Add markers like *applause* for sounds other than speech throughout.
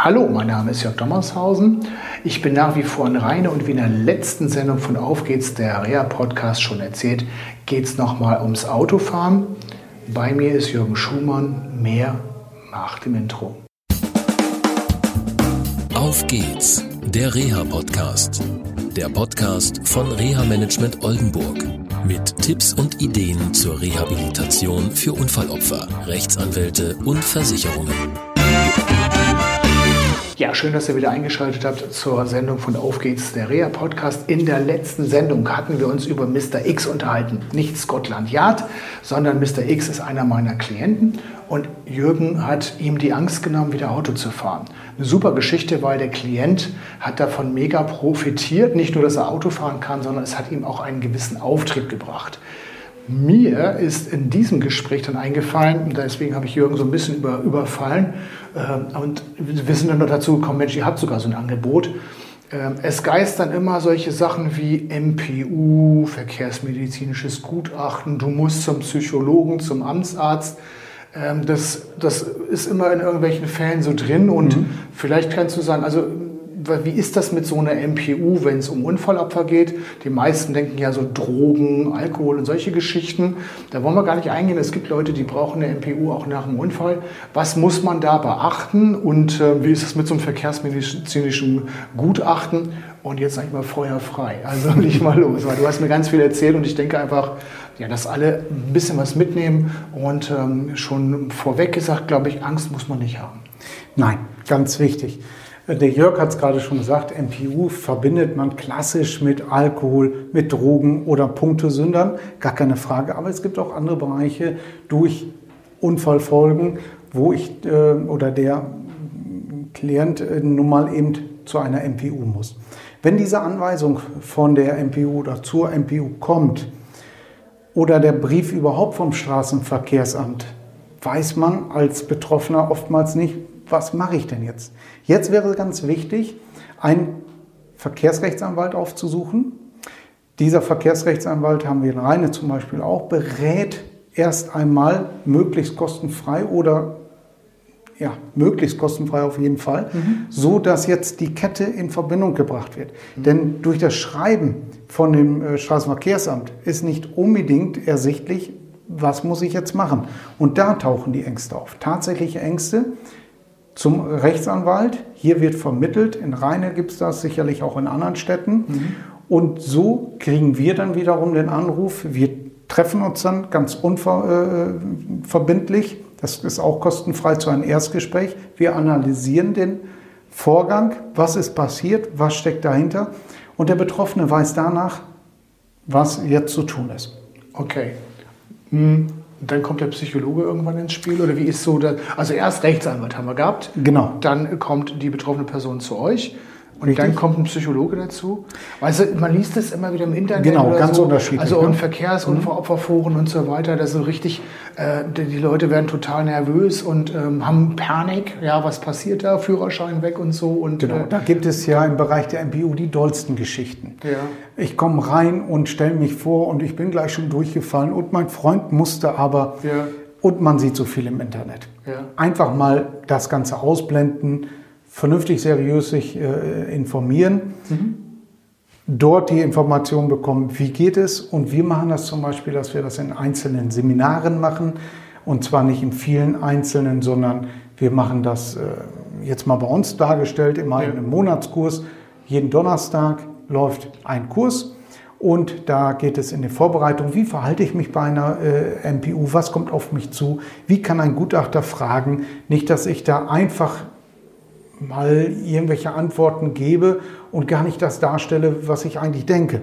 Hallo, mein Name ist Jörg Dommershausen. Ich bin nach wie vor in Rheine und wie in der letzten Sendung von Auf geht's, der Rea-Podcast schon erzählt, geht es nochmal ums Autofahren. Bei mir ist Jürgen Schumann. Mehr nach dem Intro. Auf geht's, der Reha-Podcast. Der Podcast von Reha Management Oldenburg. Mit Tipps und Ideen zur Rehabilitation für Unfallopfer, Rechtsanwälte und Versicherungen. Ja, schön, dass ihr wieder eingeschaltet habt zur Sendung von Auf geht's, der Rea Podcast. In der letzten Sendung hatten wir uns über Mr. X unterhalten. Nicht Scotland Yard, sondern Mr. X ist einer meiner Klienten und Jürgen hat ihm die Angst genommen, wieder Auto zu fahren. Eine super Geschichte, weil der Klient hat davon mega profitiert. Nicht nur, dass er Auto fahren kann, sondern es hat ihm auch einen gewissen Auftrieb gebracht. Mir ist in diesem Gespräch dann eingefallen, und deswegen habe ich Jürgen so ein bisschen über, überfallen, äh, und wir sind dann noch dazu gekommen, Mensch, ihr habt sogar so ein Angebot. Äh, es geistern immer solche Sachen wie MPU, verkehrsmedizinisches Gutachten, du musst zum Psychologen, zum Amtsarzt. Ähm, das, das ist immer in irgendwelchen Fällen so drin und mhm. vielleicht kannst du sagen, also wie ist das mit so einer MPU, wenn es um Unfallopfer geht? Die meisten denken ja so Drogen, Alkohol und solche Geschichten. Da wollen wir gar nicht eingehen. Es gibt Leute, die brauchen eine MPU auch nach einem Unfall. Was muss man da beachten und äh, wie ist es mit so einem verkehrsmedizinischen Gutachten? Und jetzt sage ich mal Feuer frei. Also *laughs* nicht mal los, weil du hast mir ganz viel erzählt und ich denke einfach, ja, dass alle ein bisschen was mitnehmen und ähm, schon vorweg gesagt, glaube ich, Angst muss man nicht haben. Nein, ganz wichtig. Der Jörg hat es gerade schon gesagt, MPU verbindet man klassisch mit Alkohol, mit Drogen oder Punktesündern, gar keine Frage. Aber es gibt auch andere Bereiche durch Unfallfolgen, wo ich äh, oder der Klient äh, nun mal eben zu einer MPU muss. Wenn diese Anweisung von der MPU oder zur MPU kommt oder der Brief überhaupt vom Straßenverkehrsamt, weiß man als Betroffener oftmals nicht, was mache ich denn jetzt? Jetzt wäre ganz wichtig, einen Verkehrsrechtsanwalt aufzusuchen. Dieser Verkehrsrechtsanwalt haben wir in Rheine zum Beispiel auch, berät erst einmal möglichst kostenfrei oder ja, möglichst kostenfrei auf jeden Fall, mhm. so dass jetzt die Kette in Verbindung gebracht wird. Mhm. Denn durch das Schreiben von dem äh, Straßenverkehrsamt ist nicht unbedingt ersichtlich, was muss ich jetzt machen. Und da tauchen die Ängste auf. Tatsächliche Ängste, zum Rechtsanwalt. Hier wird vermittelt. In Rheine gibt es das sicherlich auch in anderen Städten. Mhm. Und so kriegen wir dann wiederum den Anruf. Wir treffen uns dann ganz unverbindlich. Äh, das ist auch kostenfrei zu einem Erstgespräch. Wir analysieren den Vorgang. Was ist passiert? Was steckt dahinter? Und der Betroffene weiß danach, was jetzt zu tun ist. Okay. Hm. Und dann kommt der Psychologe irgendwann ins Spiel oder wie ist so das? Also erst Rechtsanwalt haben wir gehabt. Genau. Dann kommt die betroffene Person zu euch. Und Richtig. dann kommt ein Psychologe dazu. Weißt du, man liest es immer wieder im Internet. Genau, ganz so. unterschiedlich. Also und Verkehrsunfallopferforen mhm. und so weiter. Das ist richtig, äh, die Leute werden total nervös und ähm, haben Panik. Ja, was passiert da? Führerschein weg und so. Und, genau, äh, da gibt es ja im Bereich der MPU die dollsten Geschichten. Ja. Ich komme rein und stelle mich vor und ich bin gleich schon durchgefallen und mein Freund musste aber. Ja. Und man sieht so viel im Internet. Ja. Einfach mal das Ganze ausblenden vernünftig, seriös sich äh, informieren, mhm. dort die Informationen bekommen, wie geht es. Und wir machen das zum Beispiel, dass wir das in einzelnen Seminaren machen. Und zwar nicht in vielen einzelnen, sondern wir machen das äh, jetzt mal bei uns dargestellt, immer ja. in einem Monatskurs. Jeden Donnerstag läuft ein Kurs. Und da geht es in die Vorbereitung, wie verhalte ich mich bei einer äh, MPU, was kommt auf mich zu, wie kann ein Gutachter fragen. Nicht, dass ich da einfach mal irgendwelche Antworten gebe und gar nicht das darstelle, was ich eigentlich denke.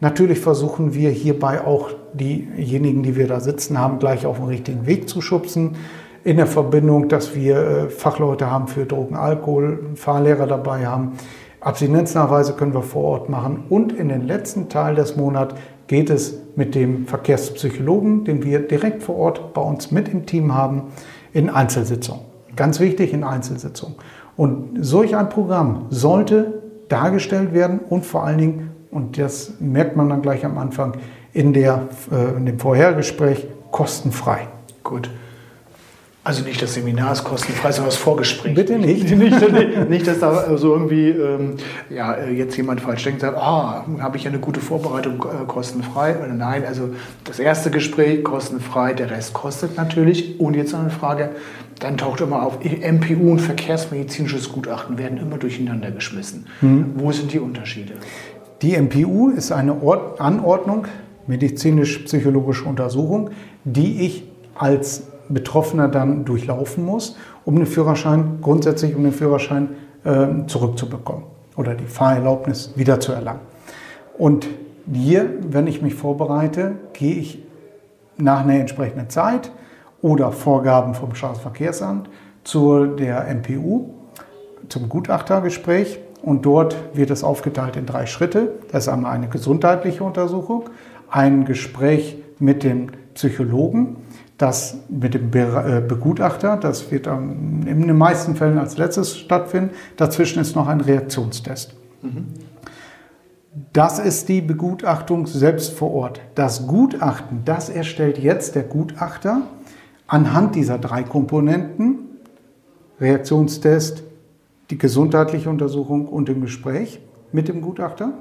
Natürlich versuchen wir hierbei auch diejenigen, die wir da sitzen haben, gleich auf den richtigen Weg zu schubsen. In der Verbindung, dass wir äh, Fachleute haben für Drogen, Alkohol, Fahrlehrer dabei haben. Abstinenznachweise können wir vor Ort machen. Und in den letzten Teil des Monats geht es mit dem Verkehrspsychologen, den wir direkt vor Ort bei uns mit im Team haben, in Einzelsitzungen. Ganz wichtig in Einzelsitzungen. Und solch ein Programm sollte dargestellt werden und vor allen Dingen, und das merkt man dann gleich am Anfang, in, der, äh, in dem Vorhergespräch kostenfrei. Gut. Also nicht das Seminar ist kostenfrei, sondern das Vorgespräch. Bitte *laughs* nicht. nicht, nicht, nicht dass da so irgendwie ähm, ja, äh, jetzt jemand falsch denkt, sagt, ah, habe ich ja eine gute Vorbereitung äh, kostenfrei. Oder nein, also das erste Gespräch kostenfrei, der Rest kostet natürlich. Und jetzt noch eine Frage, dann taucht immer auf, MPU und verkehrsmedizinisches Gutachten werden immer durcheinander geschmissen. Hm. Wo sind die Unterschiede? Die MPU ist eine Ort Anordnung, medizinisch-psychologische Untersuchung, die ich als Betroffener dann durchlaufen muss, um den Führerschein, grundsätzlich um den Führerschein äh, zurückzubekommen oder die Fahrerlaubnis wiederzuerlangen. Und hier, wenn ich mich vorbereite, gehe ich nach einer entsprechenden Zeit oder Vorgaben vom Straßenverkehrsamt zu der MPU, zum Gutachtergespräch und dort wird es aufgeteilt in drei Schritte. Das ist einmal eine gesundheitliche Untersuchung, ein Gespräch mit dem Psychologen, das mit dem äh, Begutachter, das wird in den meisten Fällen als letztes stattfinden. Dazwischen ist noch ein Reaktionstest. Mhm. Das ist die Begutachtung selbst vor Ort. Das Gutachten, das erstellt jetzt der Gutachter anhand dieser drei Komponenten, Reaktionstest, die gesundheitliche Untersuchung und im Gespräch mit dem Gutachter.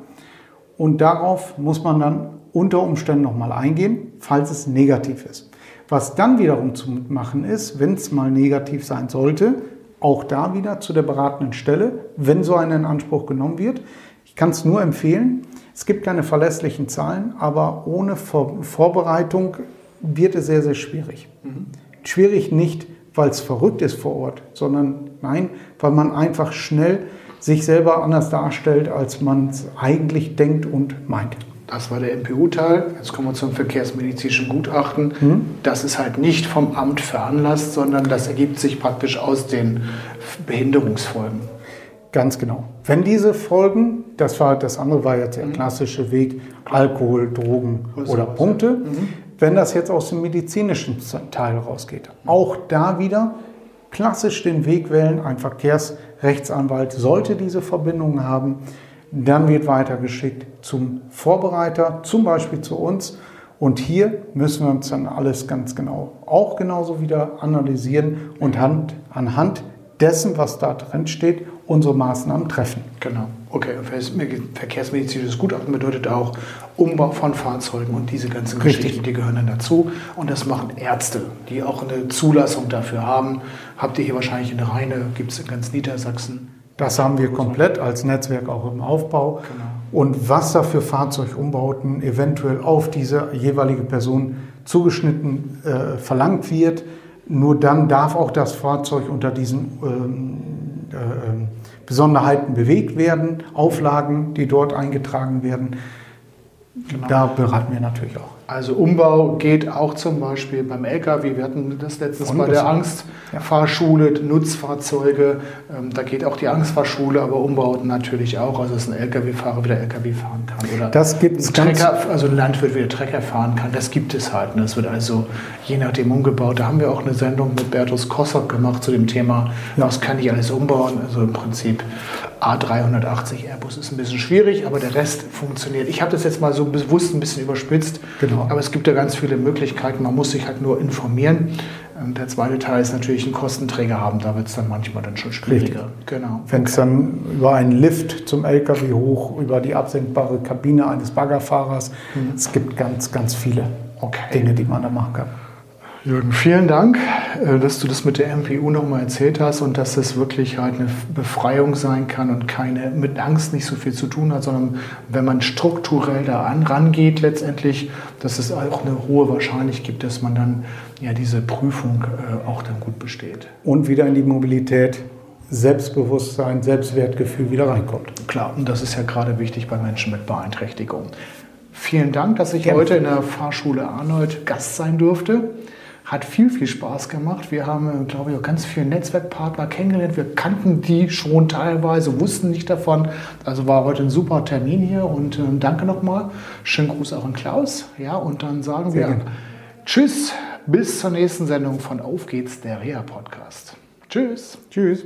Und darauf muss man dann unter Umständen nochmal eingehen, falls es negativ ist. Was dann wiederum zu machen ist, wenn es mal negativ sein sollte, auch da wieder zu der beratenden Stelle, wenn so einer in Anspruch genommen wird. Ich kann es nur empfehlen. Es gibt keine verlässlichen Zahlen, aber ohne Vor Vorbereitung wird es sehr, sehr schwierig. Mhm. Schwierig nicht, weil es verrückt ist vor Ort, sondern nein, weil man einfach schnell sich selber anders darstellt, als man es eigentlich denkt und meint. Das war der MPU-Teil. Jetzt kommen wir zum verkehrsmedizinischen Gutachten. Mhm. Das ist halt nicht vom Amt veranlasst, sondern das ergibt sich praktisch aus den Behinderungsfolgen. Ganz genau. Wenn diese Folgen, das war das andere war jetzt der mhm. klassische Weg, Alkohol, Drogen oder Punkte. Mhm wenn das jetzt aus dem medizinischen Teil rausgeht. Auch da wieder klassisch den Weg wählen, ein Verkehrsrechtsanwalt sollte diese Verbindung haben, dann wird weitergeschickt zum Vorbereiter, zum Beispiel zu uns. Und hier müssen wir uns dann alles ganz genau, auch genauso wieder analysieren und anhand dessen, was da drin steht, unsere Maßnahmen treffen. Genau. Okay, verkehrsmedizinisches Gutachten bedeutet auch Umbau von Fahrzeugen und diese ganzen Richtig. Geschichten, die gehören dann dazu. Und das machen Ärzte, die auch eine Zulassung dafür haben. Habt ihr hier wahrscheinlich eine reine, gibt es in ganz Niedersachsen? Das haben wir komplett als Netzwerk auch im Aufbau. Genau. Und was da für Fahrzeugumbauten eventuell auf diese jeweilige Person zugeschnitten äh, verlangt wird, nur dann darf auch das Fahrzeug unter diesen ähm, äh, Besonderheiten bewegt werden, Auflagen, die dort eingetragen werden. Genau. Da beraten wir natürlich auch. Also Umbau geht auch zum Beispiel beim LKW. Wir hatten das letztes Mal der Angstfahrschule, Nutzfahrzeuge. Ähm, da geht auch die Angstfahrschule, aber Umbauten natürlich auch. Also dass ein LKW-Fahrer wieder LKW fahren kann. Oder das gibt es Also ein Landwirt wieder Trecker fahren kann. Das gibt es halt. Und das wird also je nachdem umgebaut. Da haben wir auch eine Sendung mit Bertus Kossock gemacht zu dem Thema, ja. was kann ich alles umbauen. Also im Prinzip A380 Airbus ist ein bisschen schwierig, aber der Rest funktioniert. Ich habe das jetzt mal so bewusst ein bisschen überspitzt. Genau. Aber es gibt ja ganz viele Möglichkeiten. Man muss sich halt nur informieren. Und der zweite Teil ist natürlich einen Kostenträger haben. Da wird es dann manchmal dann schon schwieriger. Genau. Wenn es okay. dann über einen Lift zum LKW hoch, über die absenkbare Kabine eines Baggerfahrers, mhm. es gibt ganz, ganz viele okay. Dinge, die man da machen kann. Jürgen, vielen Dank, äh, dass du das mit der MPU nochmal erzählt hast und dass es wirklich halt eine Befreiung sein kann und keine mit Angst nicht so viel zu tun hat, sondern wenn man strukturell da an, rangeht letztendlich, dass es auch eine hohe Wahrscheinlichkeit gibt, dass man dann ja diese Prüfung äh, auch dann gut besteht. Und wieder in die Mobilität Selbstbewusstsein, Selbstwertgefühl wieder reinkommt. Klar, und das ist ja gerade wichtig bei Menschen mit Beeinträchtigung. Vielen Dank, dass ich Gerne. heute in der Fahrschule Arnold Gast sein durfte. Hat viel, viel Spaß gemacht. Wir haben, glaube ich, auch ganz viele Netzwerkpartner kennengelernt. Wir kannten die schon teilweise, wussten nicht davon. Also war heute ein super Termin hier und äh, danke nochmal. Schönen Gruß auch an Klaus. Ja, und dann sagen Sehr wir gerne. Tschüss, bis zur nächsten Sendung von Auf geht's, der Reha Podcast. Tschüss. Tschüss.